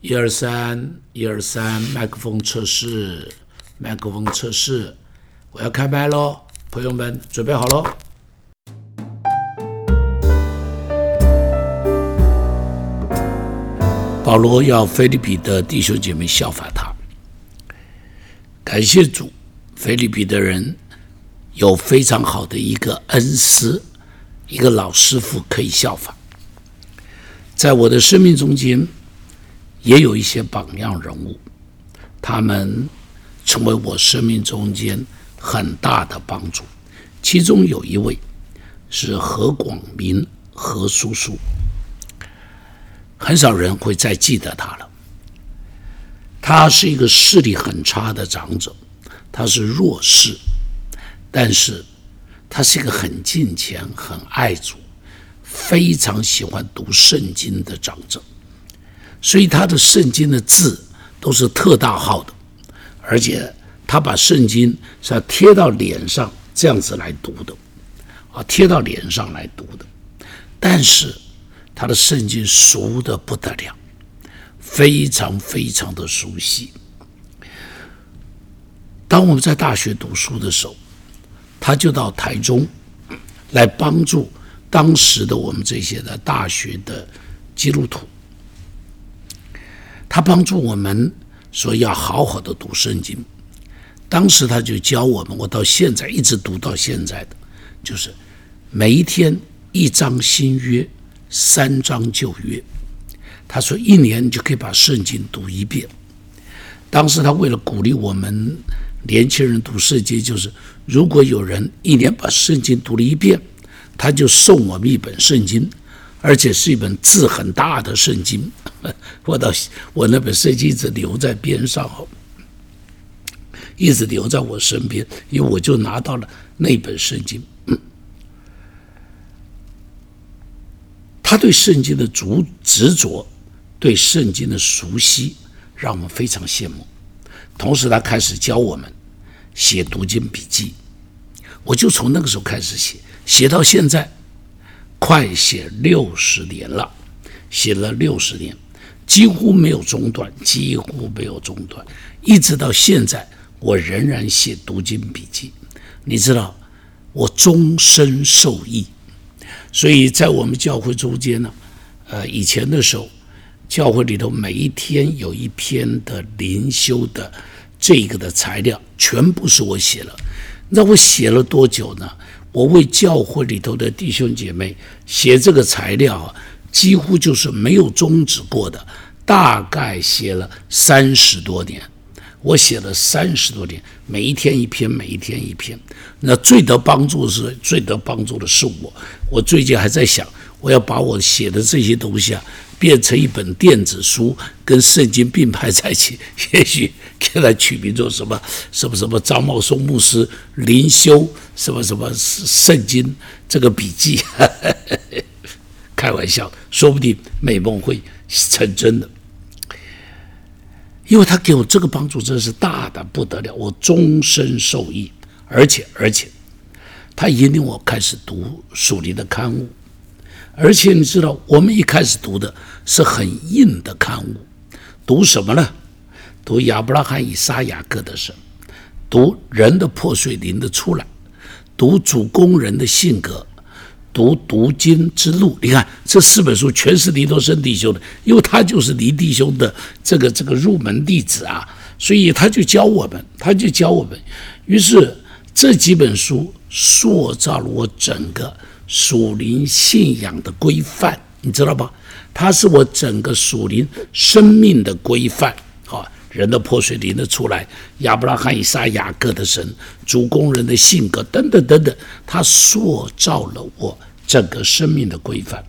一二三，一二三，麦克风测试，麦克风测试，我要开麦喽，朋友们准备好喽。保罗要菲利比的弟兄姐妹效法他，感谢主，菲利比的人有非常好的一个恩师，一个老师傅可以效法。在我的生命中间，也有一些榜样人物，他们成为我生命中间很大的帮助。其中有一位是何广明何叔叔。很少人会再记得他了。他是一个视力很差的长者，他是弱视，但是他是一个很敬虔、很爱主、非常喜欢读圣经的长者，所以他的圣经的字都是特大号的，而且他把圣经是要贴到脸上这样子来读的，啊，贴到脸上来读的，但是。他的圣经熟的不得了，非常非常的熟悉。当我们在大学读书的时候，他就到台中来帮助当时的我们这些的大学的基督徒。他帮助我们说要好好的读圣经。当时他就教我们，我到现在一直读到现在的，就是每一天一张新约。三章旧约，他说一年就可以把圣经读一遍。当时他为了鼓励我们年轻人读圣经，就是如果有人一年把圣经读了一遍，他就送我们一本圣经，而且是一本字很大的圣经。我到我那本圣经一直留在边上哦，一直留在我身边，因为我就拿到了那本圣经。他对圣经的执执着，对圣经的熟悉，让我们非常羡慕。同时，他开始教我们写读经笔记，我就从那个时候开始写，写到现在，快写六十年了，写了六十年，几乎没有中断，几乎没有中断，一直到现在，我仍然写读经笔记。你知道，我终身受益。所以在我们教会中间呢，呃，以前的时候，教会里头每一天有一篇的灵修的这个的材料，全部是我写了。那我写了多久呢？我为教会里头的弟兄姐妹写这个材料啊，几乎就是没有终止过的，大概写了三十多年。我写了三十多年，每一天一篇，每一天一篇。那最得帮助的是最得帮助的是我。我最近还在想，我要把我写的这些东西啊，变成一本电子书，跟圣经并排在一起。也许给它取名做什么什么什么张茂松牧师灵修什么什么圣经这个笔记。开玩笑，说不定美梦会成真的。因为他给我这个帮助真是大的不得了，我终身受益，而且而且，他引领我开始读属灵的刊物，而且你知道，我们一开始读的是很硬的刊物，读什么呢？读亚伯拉罕、以撒、雅各的神，读人的破碎灵的出来，读主工人的性格。读读经之路，你看这四本书全是尼多生弟兄的，因为他就是尼弟兄的这个这个入门弟子啊，所以他就教我们，他就教我们。于是这几本书塑造了我整个属灵信仰的规范，你知道吧？它是我整个属灵生命的规范啊，人的破碎灵的出来，亚伯拉罕、以撒、雅各的神，主工人的性格等等等等，他塑造了我。整个生命的规范，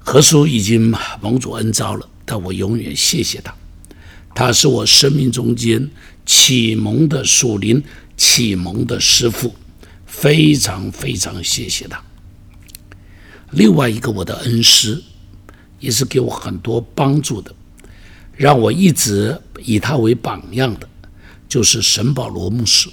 何叔已经蒙主恩召了，但我永远谢谢他，他是我生命中间启蒙的属灵启蒙的师傅，非常非常谢谢他。另外一个我的恩师，也是给我很多帮助的，让我一直以他为榜样的，就是沈保罗牧师，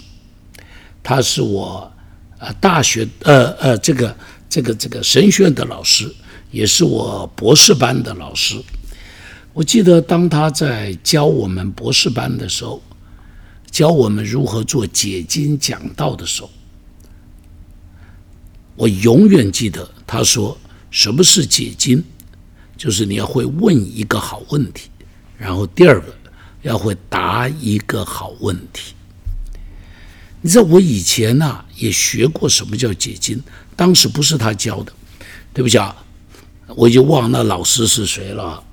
他是我。啊，大学呃呃，这个这个这个神学院的老师，也是我博士班的老师。我记得当他在教我们博士班的时候，教我们如何做解经讲道的时候，我永远记得他说：“什么是解经？就是你要会问一个好问题，然后第二个要会答一个好问题。”你知道我以前呐也学过什么叫解经，当时不是他教的，对不起啊，我已经忘那老师是谁了。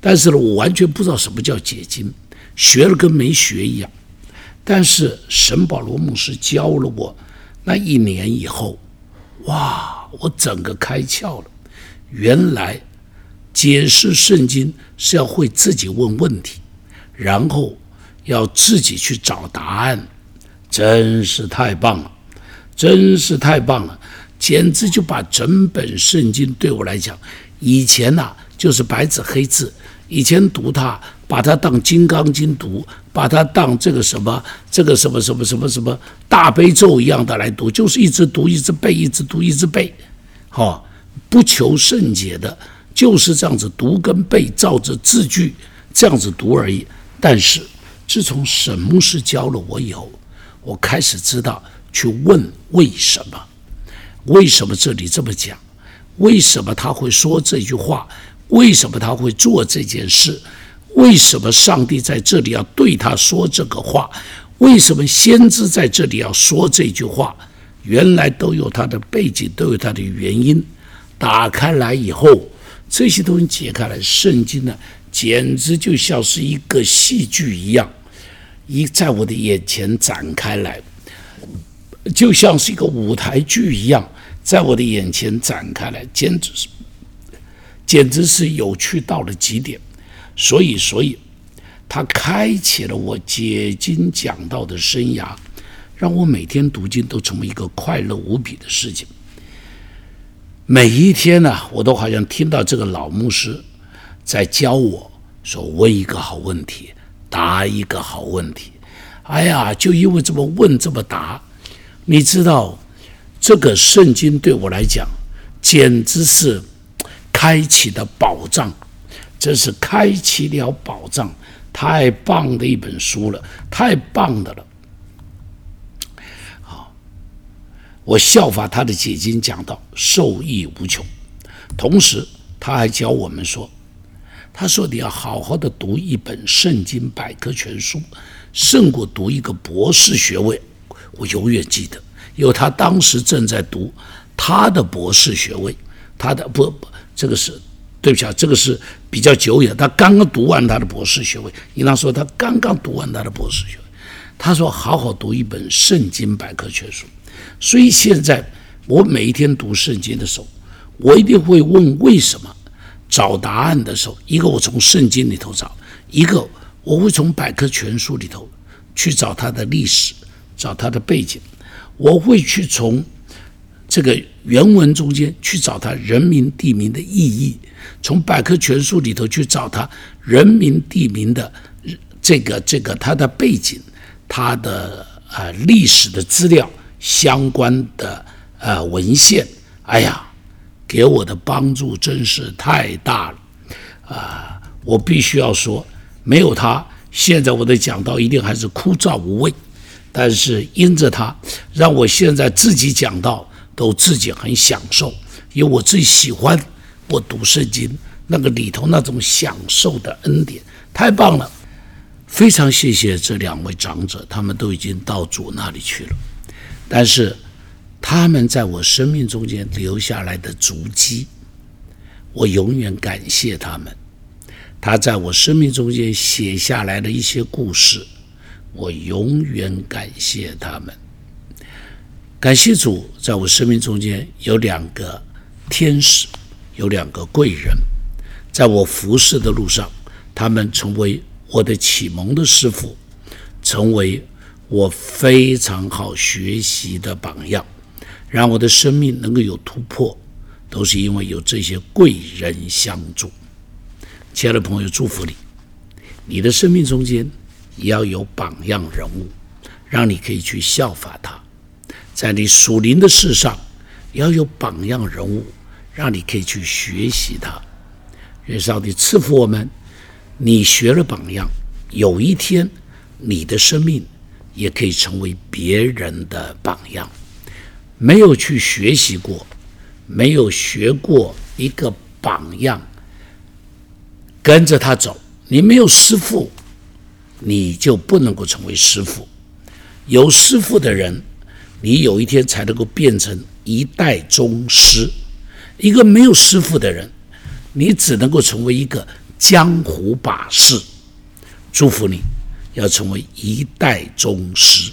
但是呢，我完全不知道什么叫解经，学了跟没学一样。但是神保罗牧师教了我那一年以后，哇，我整个开窍了。原来解释圣经是要会自己问问题，然后要自己去找答案，真是太棒了，真是太棒了，简直就把整本圣经对我来讲，以前呐就是白纸黑字。以前读它，把它当《金刚经》读，把它当这个什么、这个什么、什么、什么、什么大悲咒一样的来读，就是一直读、一直背、一直读、一直背，好，不求甚解的，就是这样子读跟背，照着字句这样子读而已。但是自从沈牧师教了我以后，我开始知道去问为什么，为什么这里这么讲，为什么他会说这句话。为什么他会做这件事？为什么上帝在这里要对他说这个话？为什么先知在这里要说这句话？原来都有他的背景，都有他的原因。打开来以后，这些东西解开来，圣经呢，简直就像是一个戏剧一样，一在我的眼前展开来，就像是一个舞台剧一样，在我的眼前展开来，简直是。简直是有趣到了极点，所以，所以，他开启了我解经讲道的生涯，让我每天读经都成为一个快乐无比的事情。每一天呢，我都好像听到这个老牧师在教我说：“问一个好问题，答一个好问题。”哎呀，就因为这么问这么答，你知道，这个圣经对我来讲，简直是。开启的宝藏，这是开启了宝藏，太棒的一本书了，太棒的了。好，我效法他的解经讲到，受益无穷。同时，他还教我们说，他说你要好好的读一本圣经百科全书，胜过读一个博士学位。我永远记得，因为他当时正在读他的博士学位，他的不不。这个是对不起啊，这个是比较久远。他刚刚读完他的博士学位，应当说他刚刚读完他的博士学位。他说：“好好读一本圣经百科全书。”所以现在我每一天读圣经的时候，我一定会问为什么。找答案的时候，一个我从圣经里头找，一个我会从百科全书里头去找它的历史，找它的背景。我会去从。这个原文中间去找它人名地名的意义，从百科全书里头去找它人名地名的这个这个它的背景，它的呃历史的资料相关的呃文献，哎呀，给我的帮助真是太大了啊！我必须要说，没有它，现在我的讲道一定还是枯燥无味，但是因着它，让我现在自己讲道。都自己很享受，因为我最喜欢我读圣经那个里头那种享受的恩典，太棒了！非常谢谢这两位长者，他们都已经到主那里去了，但是他们在我生命中间留下来的足迹，我永远感谢他们。他在我生命中间写下来的一些故事，我永远感谢他们。感谢主，在我生命中间有两个天使，有两个贵人，在我服侍的路上，他们成为我的启蒙的师傅，成为我非常好学习的榜样，让我的生命能够有突破，都是因为有这些贵人相助。亲爱的朋友，祝福你，你的生命中间也要有榜样人物，让你可以去效法他。在你属灵的事上，要有榜样人物，让你可以去学习它。愿上帝赐福我们，你学了榜样，有一天你的生命也可以成为别人的榜样。没有去学习过，没有学过一个榜样，跟着他走，你没有师傅，你就不能够成为师傅。有师傅的人，你有一天才能够变成一代宗师。一个没有师傅的人，你只能够成为一个江湖把式。祝福你，要成为一代宗师。